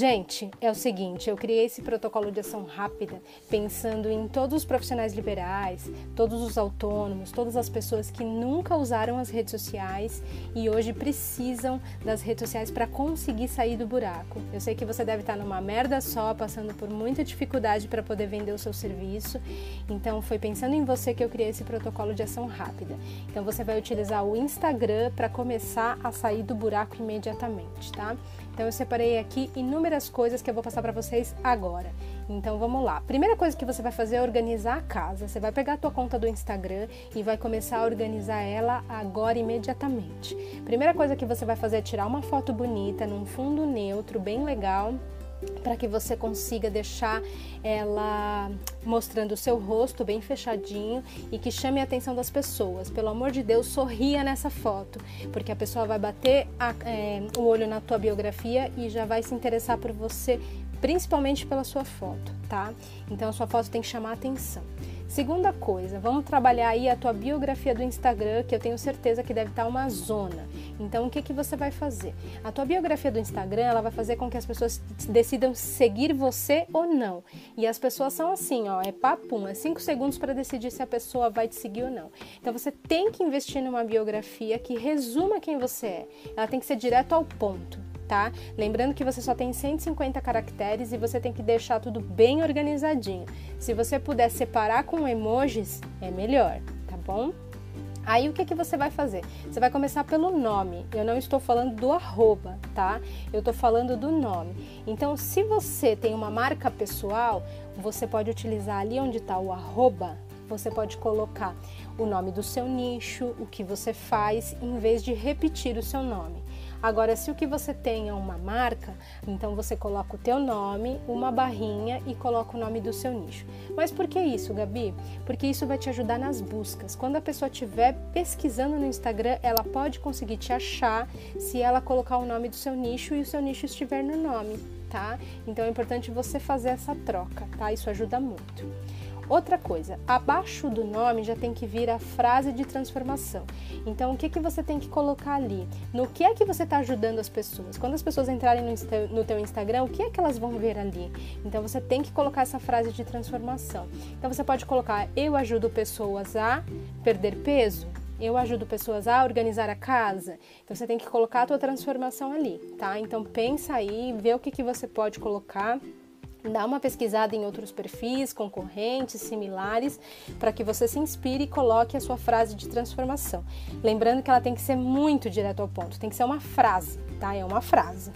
Gente, é o seguinte, eu criei esse protocolo de ação rápida pensando em todos os profissionais liberais, todos os autônomos, todas as pessoas que nunca usaram as redes sociais e hoje precisam das redes sociais para conseguir sair do buraco. Eu sei que você deve estar numa merda só, passando por muita dificuldade para poder vender o seu serviço. Então foi pensando em você que eu criei esse protocolo de ação rápida. Então você vai utilizar o Instagram para começar a sair do buraco imediatamente, tá? Então eu separei aqui inúmeras coisas que eu vou passar para vocês agora. Então vamos lá. Primeira coisa que você vai fazer é organizar a casa. Você vai pegar a tua conta do Instagram e vai começar a organizar ela agora imediatamente. Primeira coisa que você vai fazer é tirar uma foto bonita num fundo neutro, bem legal para que você consiga deixar ela mostrando o seu rosto bem fechadinho e que chame a atenção das pessoas. Pelo amor de Deus, sorria nessa foto, porque a pessoa vai bater a, é, o olho na tua biografia e já vai se interessar por você, principalmente pela sua foto, tá? Então a sua foto tem que chamar a atenção. Segunda coisa, vamos trabalhar aí a tua biografia do Instagram, que eu tenho certeza que deve estar uma zona. Então, o que, que você vai fazer? A tua biografia do Instagram, ela vai fazer com que as pessoas decidam seguir você ou não. E as pessoas são assim, ó, é papum, é cinco segundos para decidir se a pessoa vai te seguir ou não. Então, você tem que investir numa biografia que resuma quem você é. Ela tem que ser direto ao ponto tá? Lembrando que você só tem 150 caracteres e você tem que deixar tudo bem organizadinho. Se você puder separar com emojis, é melhor, tá bom? Aí o que, que você vai fazer? Você vai começar pelo nome. Eu não estou falando do arroba, tá? Eu estou falando do nome. Então, se você tem uma marca pessoal, você pode utilizar ali onde está o arroba, você pode colocar o nome do seu nicho, o que você faz, em vez de repetir o seu nome. Agora, se o que você tem é uma marca, então você coloca o teu nome, uma barrinha e coloca o nome do seu nicho. Mas por que isso, Gabi? Porque isso vai te ajudar nas buscas. Quando a pessoa estiver pesquisando no Instagram, ela pode conseguir te achar se ela colocar o nome do seu nicho e o seu nicho estiver no nome, tá? Então é importante você fazer essa troca, tá? Isso ajuda muito. Outra coisa, abaixo do nome já tem que vir a frase de transformação. Então, o que, que você tem que colocar ali? No que é que você está ajudando as pessoas? Quando as pessoas entrarem no, no teu Instagram, o que é que elas vão ver ali? Então, você tem que colocar essa frase de transformação. Então, você pode colocar: Eu ajudo pessoas a perder peso. Eu ajudo pessoas a organizar a casa. Então você tem que colocar a tua transformação ali, tá? Então pensa aí, vê o que, que você pode colocar Dá uma pesquisada em outros perfis, concorrentes, similares, para que você se inspire e coloque a sua frase de transformação. Lembrando que ela tem que ser muito direto ao ponto, tem que ser uma frase, tá? É uma frase.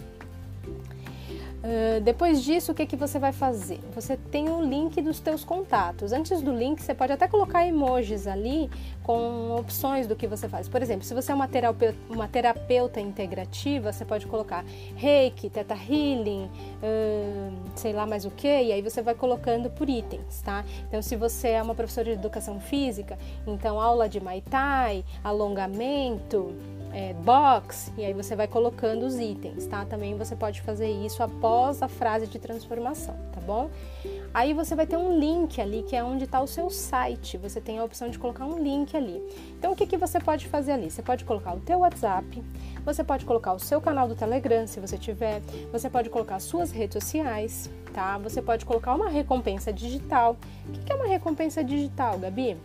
Uh, depois disso, o que, que você vai fazer? Você tem o link dos teus contatos. Antes do link, você pode até colocar emojis ali com opções do que você faz. Por exemplo, se você é uma terapeuta, uma terapeuta integrativa, você pode colocar reiki, teta healing, uh, sei lá mais o que, e aí você vai colocando por itens, tá? Então, se você é uma professora de educação física, então aula de Muay Thai, alongamento, é, box e aí você vai colocando os itens, tá? Também você pode fazer isso após a frase de transformação, tá bom? Aí você vai ter um link ali que é onde está o seu site. Você tem a opção de colocar um link ali. Então o que, que você pode fazer ali? Você pode colocar o teu WhatsApp, você pode colocar o seu canal do Telegram, se você tiver, você pode colocar suas redes sociais, tá? Você pode colocar uma recompensa digital. O que, que é uma recompensa digital, Gabi?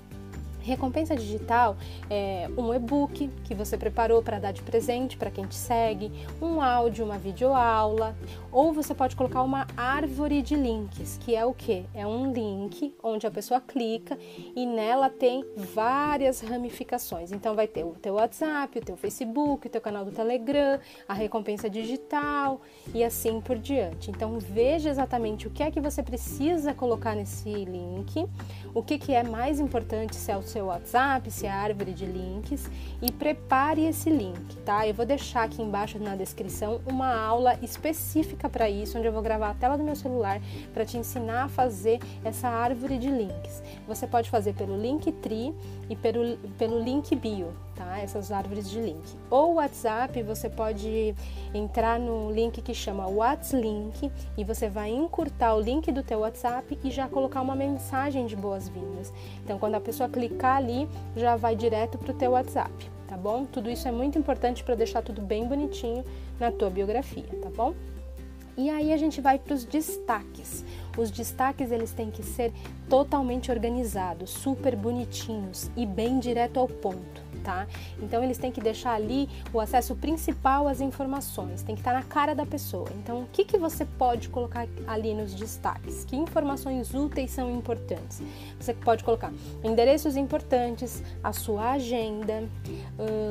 Recompensa digital é um e-book que você preparou para dar de presente para quem te segue, um áudio, uma videoaula, ou você pode colocar uma árvore de links, que é o que? É um link onde a pessoa clica e nela tem várias ramificações. Então vai ter o teu WhatsApp, o teu Facebook, o teu canal do Telegram, a recompensa digital e assim por diante. Então veja exatamente o que é que você precisa colocar nesse link, o que, que é mais importante se é o seu WhatsApp, se é árvore de links e prepare esse link, tá? Eu vou deixar aqui embaixo na descrição uma aula específica para isso, onde eu vou gravar a tela do meu celular para te ensinar a fazer essa árvore de links. Você pode fazer pelo Linktree e pelo, pelo Link Bio, tá? Essas árvores de link. Ou WhatsApp, você pode entrar no link que chama WhatsLink e você vai encurtar o link do teu WhatsApp e já colocar uma mensagem de boas-vindas. Então, quando a pessoa clicar ali, já vai direto para o teu WhatsApp, tá bom? Tudo isso é muito importante para deixar tudo bem bonitinho na tua biografia, tá bom? E aí a gente vai para os destaques. Os destaques eles têm que ser totalmente organizados, super bonitinhos e bem direto ao ponto tá? Então eles têm que deixar ali o acesso principal às informações, tem que estar na cara da pessoa. Então o que, que você pode colocar ali nos destaques? Que informações úteis são importantes? Você pode colocar endereços importantes, a sua agenda,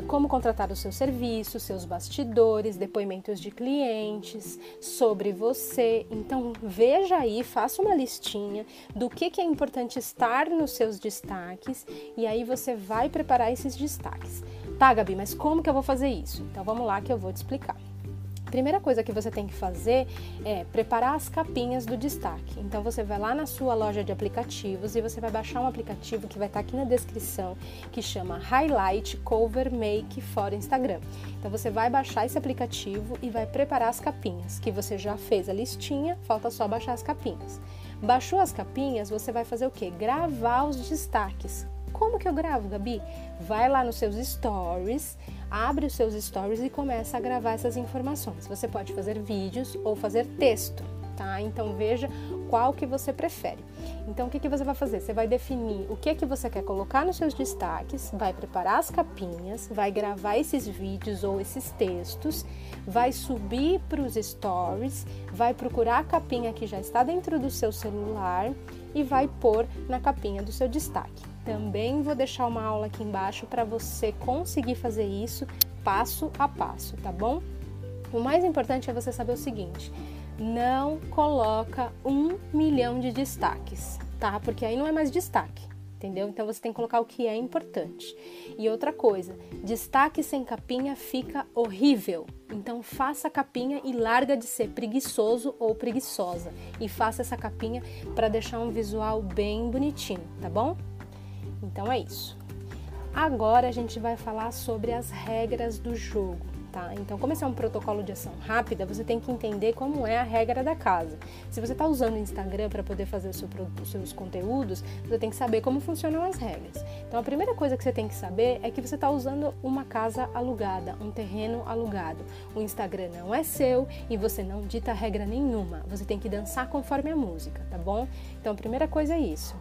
como contratar o seu serviço, seus bastidores, depoimentos de clientes, sobre você. Então veja aí, faça uma listinha do que, que é importante estar nos seus destaques e aí você vai preparar esses destaques destaques. Tá, Gabi, mas como que eu vou fazer isso? Então vamos lá que eu vou te explicar. Primeira coisa que você tem que fazer é preparar as capinhas do destaque. Então você vai lá na sua loja de aplicativos e você vai baixar um aplicativo que vai estar aqui na descrição, que chama Highlight Cover Make for Instagram. Então você vai baixar esse aplicativo e vai preparar as capinhas, que você já fez a listinha, falta só baixar as capinhas. Baixou as capinhas, você vai fazer o que? Gravar os destaques como que eu gravo, Gabi? Vai lá nos seus stories, abre os seus stories e começa a gravar essas informações. Você pode fazer vídeos ou fazer texto, tá? Então veja qual que você prefere. Então o que, que você vai fazer? Você vai definir o que que você quer colocar nos seus destaques, vai preparar as capinhas, vai gravar esses vídeos ou esses textos, vai subir para os stories, vai procurar a capinha que já está dentro do seu celular e vai pôr na capinha do seu destaque. Também vou deixar uma aula aqui embaixo para você conseguir fazer isso passo a passo, tá bom? O mais importante é você saber o seguinte: não coloca um milhão de destaques, tá? Porque aí não é mais destaque, entendeu? Então você tem que colocar o que é importante. E outra coisa, destaque sem capinha fica horrível. Então faça capinha e larga de ser preguiçoso ou preguiçosa e faça essa capinha para deixar um visual bem bonitinho, tá bom? Então é isso. Agora a gente vai falar sobre as regras do jogo. Tá? Então, como esse é um protocolo de ação rápida, você tem que entender como é a regra da casa. Se você está usando o Instagram para poder fazer seu, os seus conteúdos, você tem que saber como funcionam as regras. Então, a primeira coisa que você tem que saber é que você está usando uma casa alugada, um terreno alugado. O Instagram não é seu e você não dita regra nenhuma. Você tem que dançar conforme a música, tá bom? Então, a primeira coisa é isso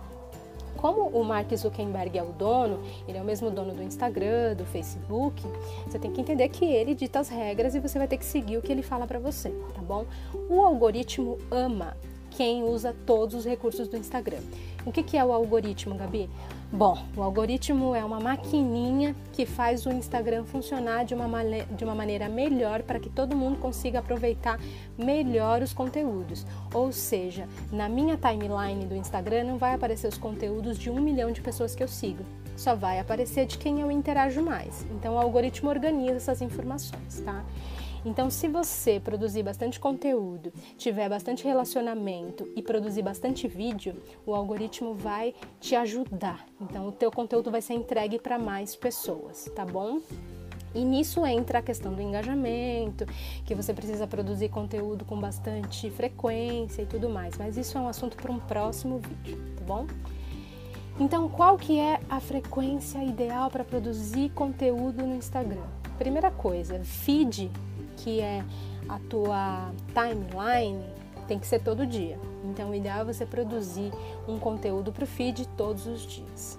como o Mark Zuckerberg é o dono, ele é o mesmo dono do Instagram, do Facebook, você tem que entender que ele dita as regras e você vai ter que seguir o que ele fala para você, tá bom? O algoritmo ama quem usa todos os recursos do Instagram. O que, que é o algoritmo, Gabi? Bom, o algoritmo é uma maquininha que faz o Instagram funcionar de uma, de uma maneira melhor para que todo mundo consiga aproveitar melhor os conteúdos. Ou seja, na minha timeline do Instagram não vai aparecer os conteúdos de um milhão de pessoas que eu sigo, só vai aparecer de quem eu interajo mais. Então o algoritmo organiza essas informações, tá? Então, se você produzir bastante conteúdo, tiver bastante relacionamento e produzir bastante vídeo, o algoritmo vai te ajudar. Então, o teu conteúdo vai ser entregue para mais pessoas, tá bom? E nisso entra a questão do engajamento, que você precisa produzir conteúdo com bastante frequência e tudo mais. Mas isso é um assunto para um próximo vídeo, tá bom? Então, qual que é a frequência ideal para produzir conteúdo no Instagram? Primeira coisa, feed que é a tua timeline, tem que ser todo dia. Então, o ideal é você produzir um conteúdo para o feed todos os dias.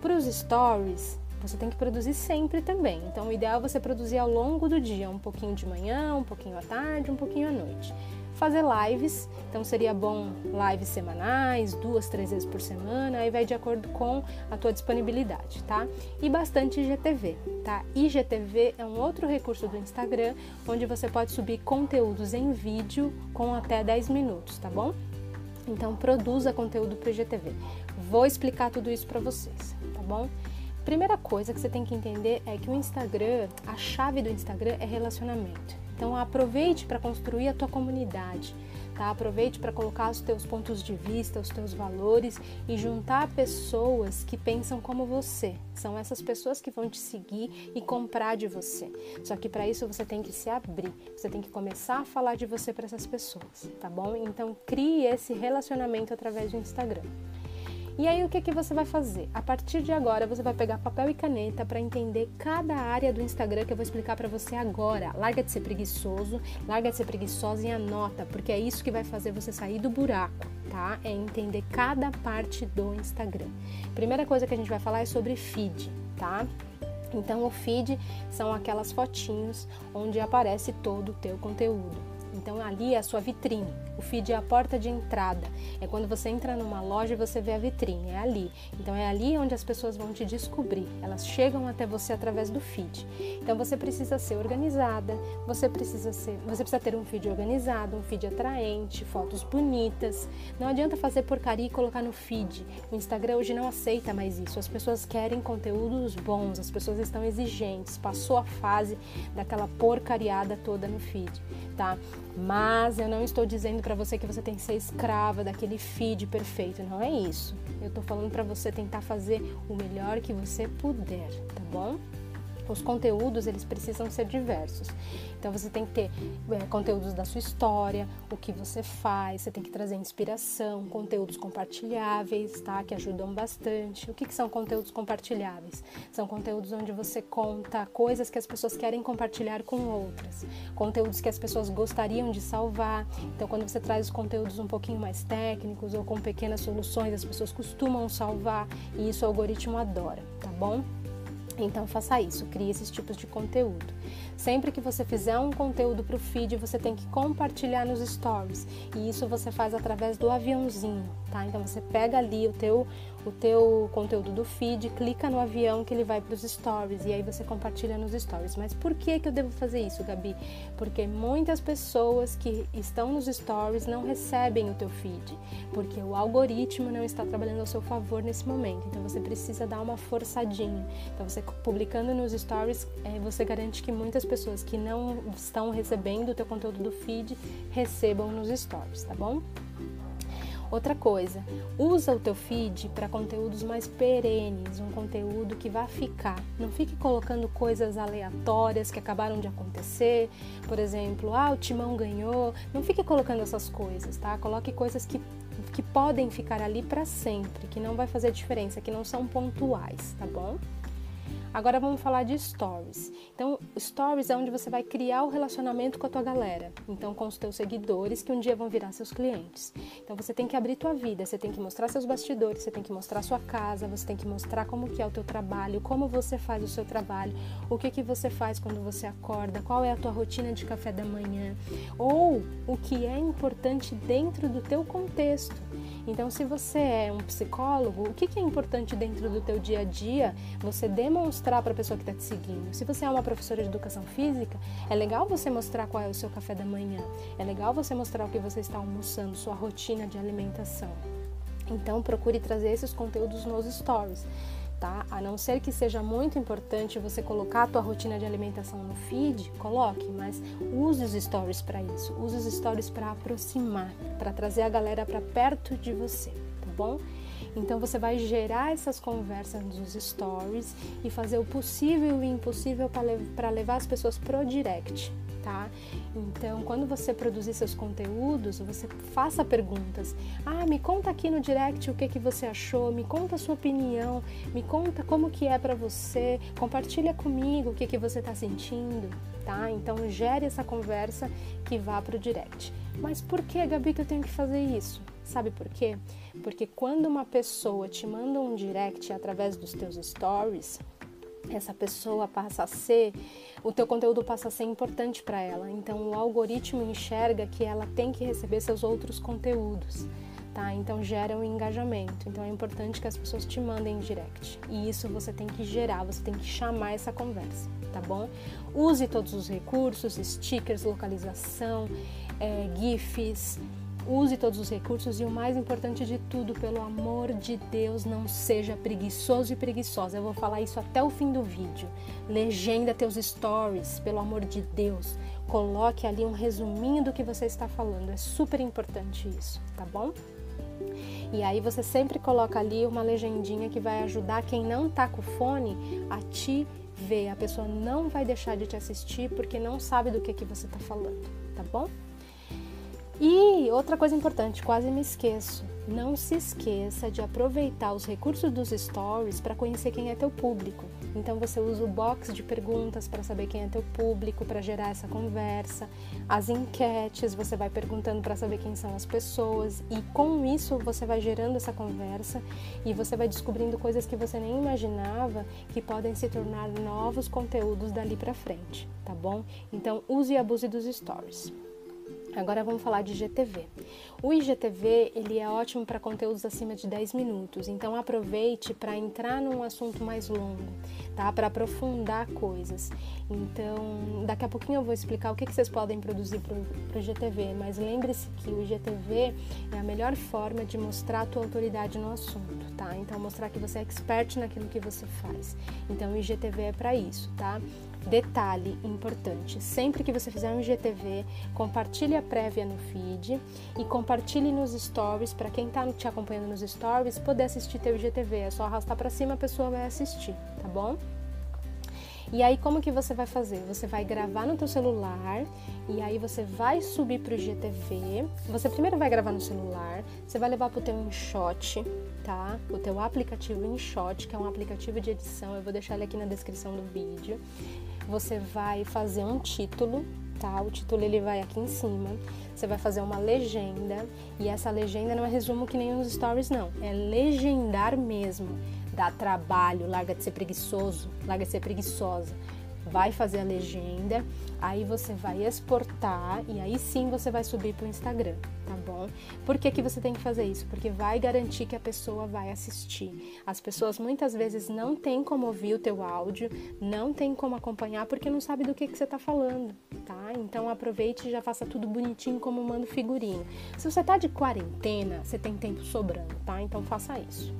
Para os stories, você tem que produzir sempre também. Então, o ideal é você produzir ao longo do dia, um pouquinho de manhã, um pouquinho à tarde, um pouquinho à noite fazer lives, então seria bom lives semanais, duas, três vezes por semana, aí vai de acordo com a tua disponibilidade, tá? E bastante IGTV, tá? IGTV é um outro recurso do Instagram onde você pode subir conteúdos em vídeo com até 10 minutos, tá bom? Então produza conteúdo para IGTV. Vou explicar tudo isso para vocês, tá bom? Primeira coisa que você tem que entender é que o Instagram, a chave do Instagram é relacionamento. Então aproveite para construir a tua comunidade, tá? Aproveite para colocar os teus pontos de vista, os teus valores e juntar pessoas que pensam como você. São essas pessoas que vão te seguir e comprar de você. Só que para isso você tem que se abrir, você tem que começar a falar de você para essas pessoas, tá bom? Então crie esse relacionamento através do Instagram. E aí o que, que você vai fazer? A partir de agora você vai pegar papel e caneta para entender cada área do Instagram que eu vou explicar para você agora. Larga de ser preguiçoso, larga de ser preguiçosa e anota, porque é isso que vai fazer você sair do buraco, tá? É entender cada parte do Instagram. Primeira coisa que a gente vai falar é sobre feed, tá? Então o feed são aquelas fotinhos onde aparece todo o teu conteúdo. Então ali é a sua vitrine. O feed é a porta de entrada. É quando você entra numa loja e você vê a vitrine, é ali. Então é ali onde as pessoas vão te descobrir. Elas chegam até você através do feed. Então você precisa ser organizada, você precisa ser, você precisa ter um feed organizado, um feed atraente, fotos bonitas. Não adianta fazer porcaria e colocar no feed. O Instagram hoje não aceita mais isso. As pessoas querem conteúdos bons, as pessoas estão exigentes. Passou a fase daquela porcariada toda no feed, tá? Mas eu não estou dizendo para você que você tem que ser escrava daquele feed perfeito, não é isso. Eu estou falando para você tentar fazer o melhor que você puder, tá bom? Os conteúdos eles precisam ser diversos. Então você tem que ter é, conteúdos da sua história, o que você faz, você tem que trazer inspiração, conteúdos compartilháveis, tá? Que ajudam bastante. O que, que são conteúdos compartilháveis? São conteúdos onde você conta coisas que as pessoas querem compartilhar com outras, conteúdos que as pessoas gostariam de salvar. Então quando você traz os conteúdos um pouquinho mais técnicos ou com pequenas soluções, as pessoas costumam salvar e isso o algoritmo adora, tá bom? Então faça isso, crie esses tipos de conteúdo. Sempre que você fizer um conteúdo para o feed, você tem que compartilhar nos stories. E isso você faz através do aviãozinho, tá? Então você pega ali o teu o teu conteúdo do feed, clica no avião que ele vai para os stories e aí você compartilha nos stories. Mas por que que eu devo fazer isso, Gabi? Porque muitas pessoas que estão nos stories não recebem o teu feed, porque o algoritmo não está trabalhando ao seu favor nesse momento. Então você precisa dar uma forçadinha. Então você publicando nos stories, é, você garante que muitas pessoas que não estão recebendo o teu conteúdo do feed recebam nos stories, tá bom? Outra coisa, usa o teu feed para conteúdos mais perenes, um conteúdo que vai ficar. Não fique colocando coisas aleatórias que acabaram de acontecer, por exemplo, ah, o Timão ganhou. Não fique colocando essas coisas, tá? Coloque coisas que que podem ficar ali para sempre, que não vai fazer diferença, que não são pontuais, tá bom? Agora vamos falar de stories. Então, stories é onde você vai criar o relacionamento com a tua galera. Então, com os teus seguidores que um dia vão virar seus clientes. Então, você tem que abrir tua vida, você tem que mostrar seus bastidores, você tem que mostrar sua casa, você tem que mostrar como que é o teu trabalho, como você faz o seu trabalho, o que que você faz quando você acorda, qual é a tua rotina de café da manhã, ou o que é importante dentro do teu contexto. Então, se você é um psicólogo, o que, é importante dentro do teu dia a dia você demonstrar para a pessoa que está te seguindo? Se você é uma professora de educação física, é legal você mostrar qual é o seu café da manhã, é legal você mostrar o que você está almoçando, sua rotina de alimentação. Então, procure trazer esses conteúdos nos stories tá? A não ser que seja muito importante você colocar a tua rotina de alimentação no feed, coloque, mas use os stories para isso. Use os stories para aproximar, para trazer a galera para perto de você, tá bom? Então você vai gerar essas conversas nos stories e fazer o possível e o impossível para levar as pessoas pro direct, tá? Então, quando você produzir seus conteúdos, você faça perguntas. Ah, me conta aqui no direct o que que você achou, me conta a sua opinião, me conta como que é para você, compartilha comigo o que que você está sentindo, tá? Então, gere essa conversa que vá para o direct. Mas por que, Gabi, que eu tenho que fazer isso? Sabe por quê? Porque quando uma pessoa te manda um direct através dos teus stories, essa pessoa passa a ser, o teu conteúdo passa a ser importante para ela. Então o algoritmo enxerga que ela tem que receber seus outros conteúdos, tá? Então gera um engajamento. Então é importante que as pessoas te mandem direct. E isso você tem que gerar, você tem que chamar essa conversa, tá bom? Use todos os recursos, stickers, localização, é, GIFs, Use todos os recursos e o mais importante de tudo, pelo amor de Deus, não seja preguiçoso e preguiçosa. Eu vou falar isso até o fim do vídeo. Legenda teus stories, pelo amor de Deus. Coloque ali um resuminho do que você está falando. É super importante isso, tá bom? E aí você sempre coloca ali uma legendinha que vai ajudar quem não tá com o fone a te ver. A pessoa não vai deixar de te assistir porque não sabe do que que você está falando, tá bom? E outra coisa importante, quase me esqueço. Não se esqueça de aproveitar os recursos dos stories para conhecer quem é teu público. Então você usa o box de perguntas para saber quem é teu público, para gerar essa conversa. As enquetes, você vai perguntando para saber quem são as pessoas e com isso você vai gerando essa conversa e você vai descobrindo coisas que você nem imaginava que podem se tornar novos conteúdos dali para frente, tá bom? Então use e abuse dos stories. Agora vamos falar de IGTV. O IGTV ele é ótimo para conteúdos acima de 10 minutos, então aproveite para entrar num assunto mais longo, tá? Para aprofundar coisas. Então, daqui a pouquinho eu vou explicar o que, que vocês podem produzir para o IGTV, mas lembre-se que o IGTV é a melhor forma de mostrar a tua autoridade no assunto, tá? Então, mostrar que você é expert naquilo que você faz. Então, o IGTV é para isso, tá? Detalhe importante: sempre que você fizer um IGTV, compartilhe a prévia no feed e compartilhe nos stories para quem está te acompanhando nos stories poder assistir teu IGTV. É só arrastar para cima, a pessoa vai assistir, tá bom? E aí como que você vai fazer? Você vai gravar no teu celular e aí você vai subir para o IGTV. Você primeiro vai gravar no celular, você vai levar para o teu InShot, tá? O teu aplicativo InShot, que é um aplicativo de edição. Eu vou deixar ele aqui na descrição do vídeo. Você vai fazer um título, tá? O título ele vai aqui em cima. Você vai fazer uma legenda e essa legenda não é resumo que nem nos stories não, é legendar mesmo dá trabalho, larga de ser preguiçoso, larga de ser preguiçosa. Vai fazer a legenda, aí você vai exportar e aí sim você vai subir para o Instagram, tá bom? Por que, que você tem que fazer isso? Porque vai garantir que a pessoa vai assistir. As pessoas muitas vezes não têm como ouvir o teu áudio, não tem como acompanhar porque não sabe do que, que você está falando, tá? Então aproveite e já faça tudo bonitinho como mando figurinha. Se você está de quarentena, você tem tempo sobrando, tá? Então faça isso.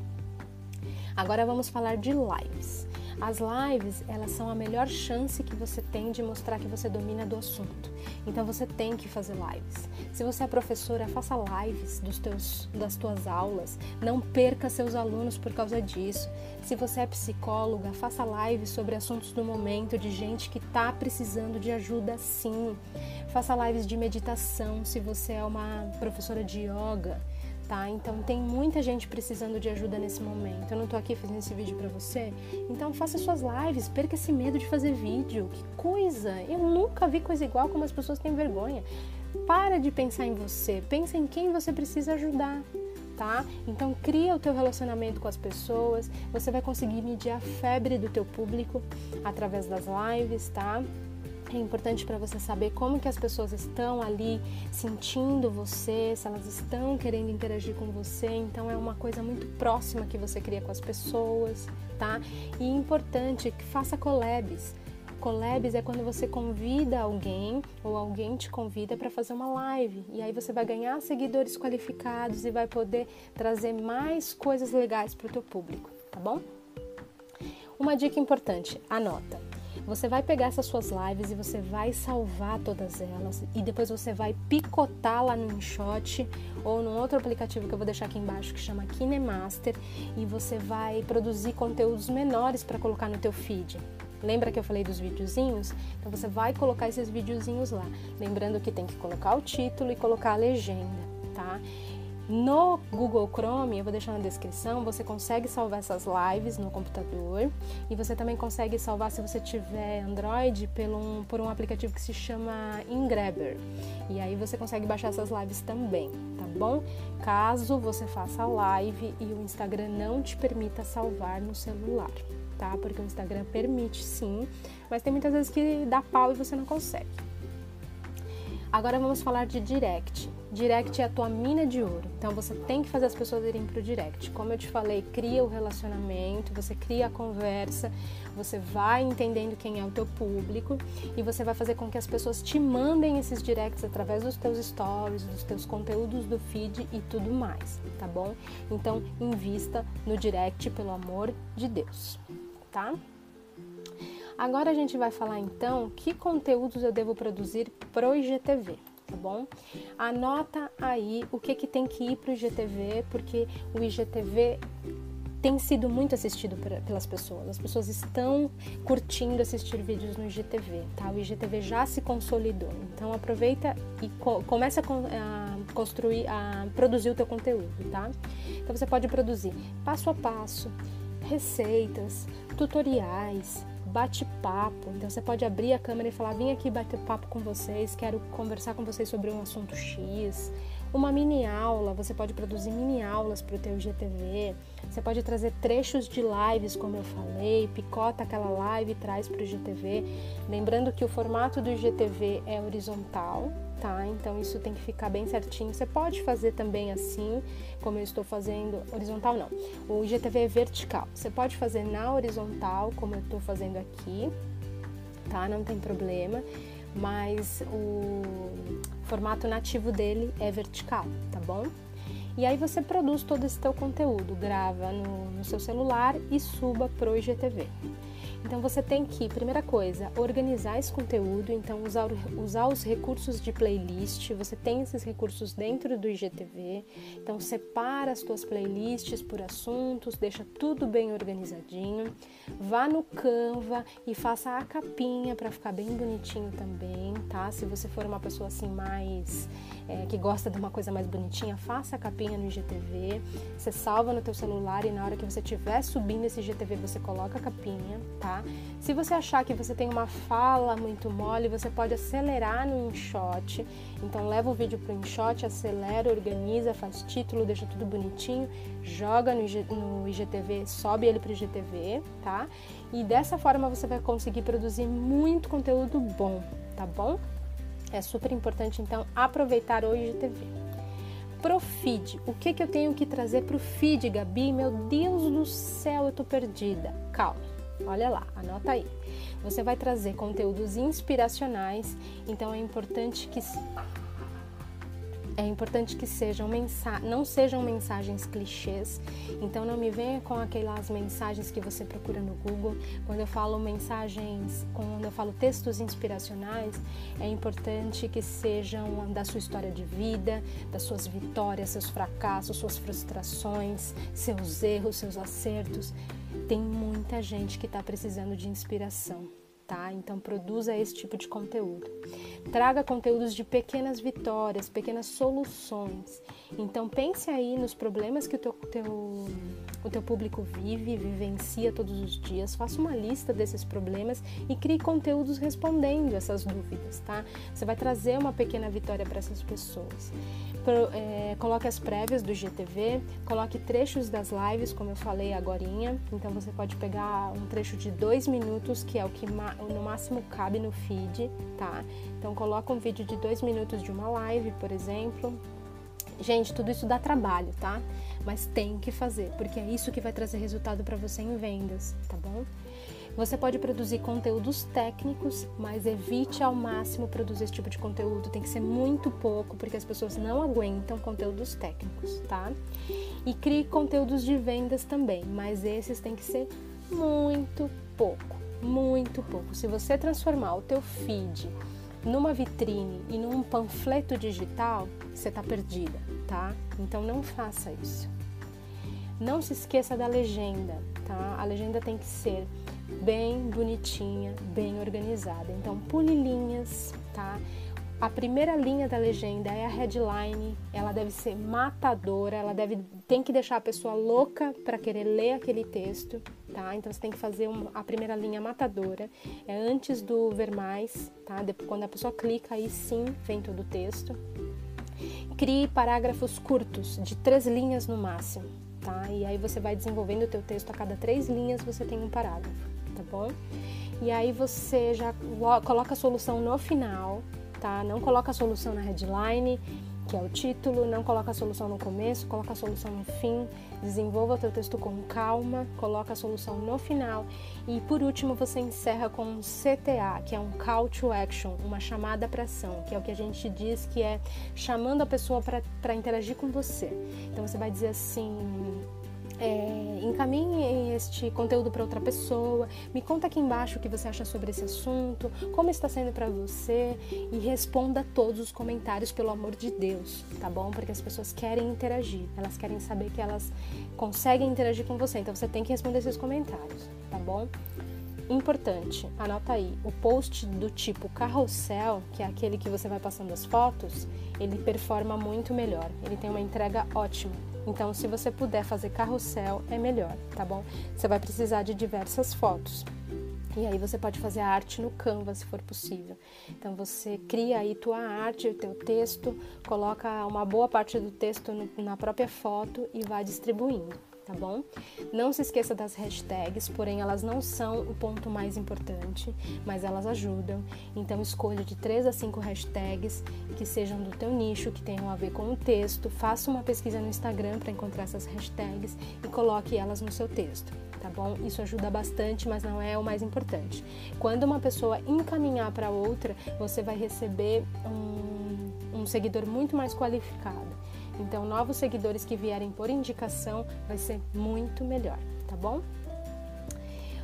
Agora vamos falar de lives. As lives, elas são a melhor chance que você tem de mostrar que você domina do assunto. Então você tem que fazer lives. Se você é professora, faça lives dos teus, das tuas aulas. Não perca seus alunos por causa disso. Se você é psicóloga, faça lives sobre assuntos do momento de gente que está precisando de ajuda sim. Faça lives de meditação se você é uma professora de yoga tá? Então tem muita gente precisando de ajuda nesse momento. Eu não tô aqui fazendo esse vídeo para você. Então faça suas lives, perca esse medo de fazer vídeo. Que coisa! Eu nunca vi coisa igual como as pessoas têm vergonha. Para de pensar em você, pensa em quem você precisa ajudar. Tá? Então cria o teu relacionamento com as pessoas, você vai conseguir medir a febre do teu público através das lives, tá? É importante para você saber como que as pessoas estão ali sentindo você, se elas estão querendo interagir com você. Então é uma coisa muito próxima que você cria com as pessoas, tá? E importante que faça collabs. Collabs é quando você convida alguém ou alguém te convida para fazer uma live e aí você vai ganhar seguidores qualificados e vai poder trazer mais coisas legais para o teu público, tá bom? Uma dica importante, anota. Você vai pegar essas suas lives e você vai salvar todas elas e depois você vai picotar lá no InShot ou num outro aplicativo que eu vou deixar aqui embaixo que chama KineMaster e você vai produzir conteúdos menores para colocar no teu feed. Lembra que eu falei dos videozinhos? Então você vai colocar esses videozinhos lá. Lembrando que tem que colocar o título e colocar a legenda, tá? No Google Chrome, eu vou deixar na descrição, você consegue salvar essas lives no computador e você também consegue salvar se você tiver Android pelo um, por um aplicativo que se chama Ingrabber. E aí você consegue baixar essas lives também, tá bom? Caso você faça live e o Instagram não te permita salvar no celular, tá? Porque o Instagram permite sim, mas tem muitas vezes que dá pau e você não consegue. Agora vamos falar de direct. Direct é a tua mina de ouro. Então você tem que fazer as pessoas irem para o direct. Como eu te falei, cria o relacionamento, você cria a conversa, você vai entendendo quem é o teu público e você vai fazer com que as pessoas te mandem esses directs através dos teus stories, dos teus conteúdos do feed e tudo mais, tá bom? Então invista no direct pelo amor de Deus, tá? Agora a gente vai falar então que conteúdos eu devo produzir pro IGTV, tá bom? Anota aí o que, que tem que ir pro IGTV, porque o IGTV tem sido muito assistido pelas pessoas. As pessoas estão curtindo assistir vídeos no IGTV, tá? O IGTV já se consolidou. Então aproveita e co começa a construir, a produzir o teu conteúdo, tá? Então você pode produzir passo a passo, receitas, tutoriais, bate-papo. Então você pode abrir a câmera e falar: "Vim aqui bater papo com vocês, quero conversar com vocês sobre um assunto X" uma mini aula, você pode produzir mini aulas para o teu IGTV, você pode trazer trechos de lives, como eu falei, picota aquela live e traz para o IGTV. Lembrando que o formato do IGTV é horizontal, tá? Então isso tem que ficar bem certinho. Você pode fazer também assim, como eu estou fazendo, horizontal não. O IGTV é vertical. Você pode fazer na horizontal, como eu estou fazendo aqui, tá? Não tem problema mas o formato nativo dele é vertical, tá bom? E aí você produz todo esse teu conteúdo, grava no, no seu celular e suba pro IGTV. Então você tem que, primeira coisa, organizar esse conteúdo, então usar, usar os recursos de playlist. Você tem esses recursos dentro do IGTV. Então separa as tuas playlists por assuntos, deixa tudo bem organizadinho. Vá no Canva e faça a capinha para ficar bem bonitinho também, tá? Se você for uma pessoa assim mais é, que gosta de uma coisa mais bonitinha, faça a capinha no IGTV. Você salva no teu celular e na hora que você estiver subindo esse IGTV você coloca a capinha, tá? Se você achar que você tem uma fala muito mole, você pode acelerar no InShot. Então leva o vídeo para o InShot, acelera, organiza, faz título, deixa tudo bonitinho, joga no, IG, no IGTV, sobe ele para o IGTV, tá? E dessa forma você vai conseguir produzir muito conteúdo bom, tá bom? É super importante então aproveitar o IGTV. Pro feed, o que, que eu tenho que trazer pro feed, Gabi? Meu Deus do céu, eu tô perdida. Calma. Olha lá, anota aí. Você vai trazer conteúdos inspiracionais, então é importante que é importante que sejam mensa não sejam mensagens clichês. Então não me venha com aquelas mensagens que você procura no Google. Quando eu falo mensagens, quando eu falo textos inspiracionais, é importante que sejam da sua história de vida, das suas vitórias, seus fracassos, suas frustrações, seus erros, seus acertos. Tem muita gente que está precisando de inspiração tá? Então produza esse tipo de conteúdo. Traga conteúdos de pequenas vitórias, pequenas soluções. Então pense aí nos problemas que o teu, teu, o teu público vive, vivencia todos os dias. Faça uma lista desses problemas e crie conteúdos respondendo essas dúvidas, tá? Você vai trazer uma pequena vitória para essas pessoas. Pro, é, coloque as prévias do GTV, coloque trechos das lives, como eu falei agora. Então você pode pegar um trecho de dois minutos, que é o que no máximo cabe no feed, tá? Então coloca um vídeo de dois minutos de uma live, por exemplo. Gente, tudo isso dá trabalho, tá? Mas tem que fazer, porque é isso que vai trazer resultado para você em vendas, tá bom? Você pode produzir conteúdos técnicos, mas evite ao máximo produzir esse tipo de conteúdo. Tem que ser muito pouco, porque as pessoas não aguentam conteúdos técnicos, tá? E crie conteúdos de vendas também, mas esses tem que ser muito pouco muito pouco. Se você transformar o teu feed numa vitrine e num panfleto digital, você está perdida, tá? Então não faça isso. Não se esqueça da legenda, tá? A legenda tem que ser bem bonitinha, bem organizada. Então pule linhas, tá? A primeira linha da legenda é a headline, ela deve ser matadora, ela deve tem que deixar a pessoa louca para querer ler aquele texto, tá? Então você tem que fazer uma, a primeira linha matadora, é antes do ver mais, tá? Depois, quando a pessoa clica aí sim vem todo o texto. Crie parágrafos curtos, de três linhas no máximo, tá? E aí você vai desenvolvendo o teu texto a cada três linhas você tem um parágrafo, tá bom? E aí você já coloca a solução no final, tá? Não coloca a solução na headline, que é o título, não coloca a solução no começo, coloca a solução no fim, desenvolva o teu texto com calma, coloca a solução no final e por último você encerra com um CTA, que é um call to action, uma chamada para ação, que é o que a gente diz que é chamando a pessoa para interagir com você. Então você vai dizer assim, é, encaminhe este conteúdo para outra pessoa, me conta aqui embaixo o que você acha sobre esse assunto, como está sendo para você e responda todos os comentários pelo amor de Deus, tá bom? Porque as pessoas querem interagir, elas querem saber que elas conseguem interagir com você, então você tem que responder esses comentários, tá bom? Importante, anota aí, o post do tipo carrossel, que é aquele que você vai passando as fotos, ele performa muito melhor, ele tem uma entrega ótima. Então, se você puder fazer carrossel, é melhor, tá bom? Você vai precisar de diversas fotos. E aí você pode fazer a arte no Canva, se for possível. Então você cria aí tua arte, o teu texto, coloca uma boa parte do texto na própria foto e vai distribuindo tá bom? Não se esqueça das hashtags, porém elas não são o ponto mais importante, mas elas ajudam. Então escolha de 3 a 5 hashtags que sejam do teu nicho, que tenham a ver com o texto. Faça uma pesquisa no Instagram para encontrar essas hashtags e coloque elas no seu texto. Tá bom? Isso ajuda bastante, mas não é o mais importante. Quando uma pessoa encaminhar para outra, você vai receber um, um seguidor muito mais qualificado. Então, novos seguidores que vierem por indicação vai ser muito melhor, tá bom?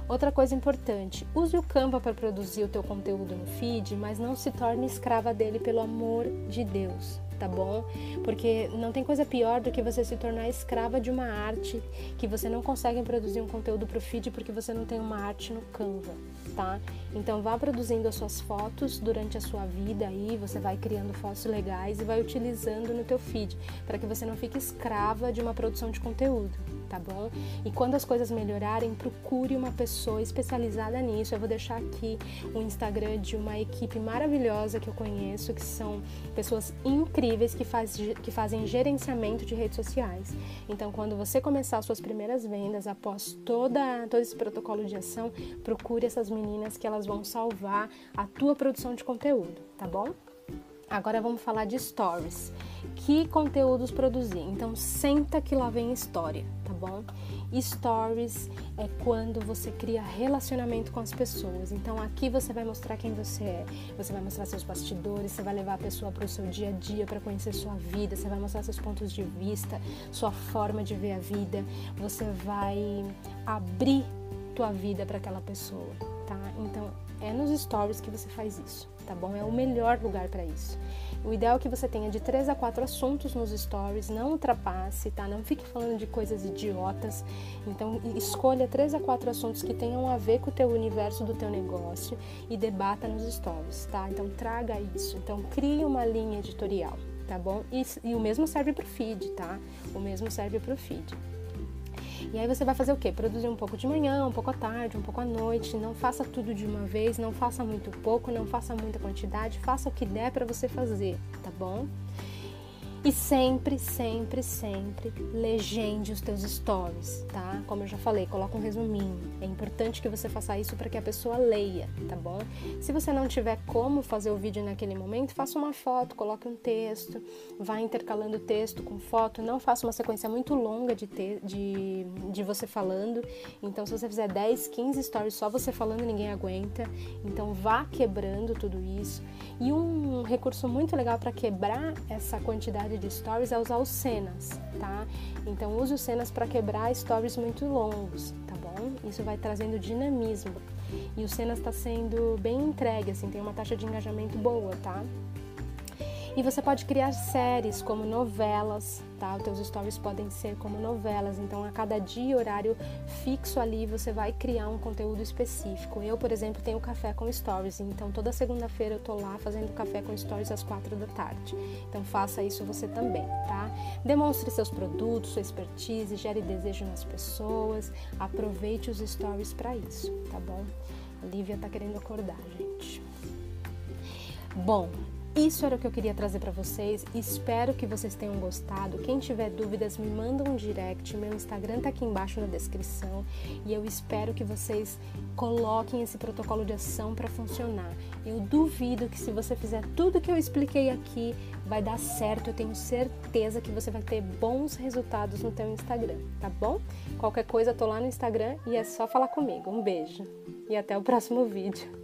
Outra coisa importante, use o Canva para produzir o teu conteúdo no feed, mas não se torne escrava dele pelo amor de Deus, tá bom? Porque não tem coisa pior do que você se tornar escrava de uma arte que você não consegue produzir um conteúdo para o feed porque você não tem uma arte no Canva tá? Então vá produzindo as suas fotos durante a sua vida aí, você vai criando fotos legais e vai utilizando no teu feed, para que você não fique escrava de uma produção de conteúdo, tá bom? E quando as coisas melhorarem, procure uma pessoa especializada nisso. Eu vou deixar aqui o Instagram de uma equipe maravilhosa que eu conheço, que são pessoas incríveis que, faz, que fazem gerenciamento de redes sociais. Então, quando você começar as suas primeiras vendas, após toda, todo esse protocolo de ação, procure essas meninas que elas vão salvar a tua produção de conteúdo, tá bom? Agora vamos falar de stories. Que conteúdos produzir? Então senta que lá vem história, tá bom? Stories é quando você cria relacionamento com as pessoas. Então aqui você vai mostrar quem você é, você vai mostrar seus bastidores, você vai levar a pessoa para o seu dia a dia para conhecer sua vida, você vai mostrar seus pontos de vista, sua forma de ver a vida, você vai abrir tua vida para aquela pessoa tá? Então é nos stories que você faz isso, tá bom? É o melhor lugar para isso. O ideal é que você tenha de 3 a 4 assuntos nos stories, não ultrapasse, tá? Não fique falando de coisas idiotas. Então escolha 3 a 4 assuntos que tenham a ver com o teu universo do teu negócio e debata nos stories, tá? Então traga isso. Então crie uma linha editorial, tá bom? E, e o mesmo serve para o feed, tá? O mesmo serve para o feed. E aí você vai fazer o quê? Produzir um pouco de manhã, um pouco à tarde, um pouco à noite. Não faça tudo de uma vez, não faça muito pouco, não faça muita quantidade, faça o que der para você fazer, tá bom? E sempre, sempre, sempre legende os teus stories, tá? Como eu já falei, coloca um resuminho. É importante que você faça isso para que a pessoa leia, tá bom? Se você não tiver como fazer o vídeo naquele momento, faça uma foto, coloque um texto, vá intercalando texto com foto. Não faça uma sequência muito longa de, te, de, de você falando. Então, se você fizer 10, 15 stories só você falando, ninguém aguenta. Então, vá quebrando tudo isso. E um recurso muito legal para quebrar essa quantidade de stories é usar os cenas, tá? Então use os cenas para quebrar stories muito longos, tá bom? Isso vai trazendo dinamismo. E o cenas está sendo bem entregue, assim, tem uma taxa de engajamento boa, tá? E você pode criar séries como novelas, tá? Os teus stories podem ser como novelas. Então, a cada dia, horário fixo ali, você vai criar um conteúdo específico. Eu, por exemplo, tenho café com stories. Então, toda segunda-feira eu tô lá fazendo café com stories às quatro da tarde. Então, faça isso você também, tá? Demonstre seus produtos, sua expertise, gere desejo nas pessoas. Aproveite os stories para isso, tá bom? A Lívia tá querendo acordar, gente. Bom, isso era o que eu queria trazer para vocês. Espero que vocês tenham gostado. Quem tiver dúvidas, me manda um direct. Meu Instagram tá aqui embaixo na descrição e eu espero que vocês coloquem esse protocolo de ação para funcionar. Eu duvido que se você fizer tudo que eu expliquei aqui, vai dar certo. Eu tenho certeza que você vai ter bons resultados no teu Instagram, tá bom? Qualquer coisa, tô lá no Instagram e é só falar comigo. Um beijo e até o próximo vídeo.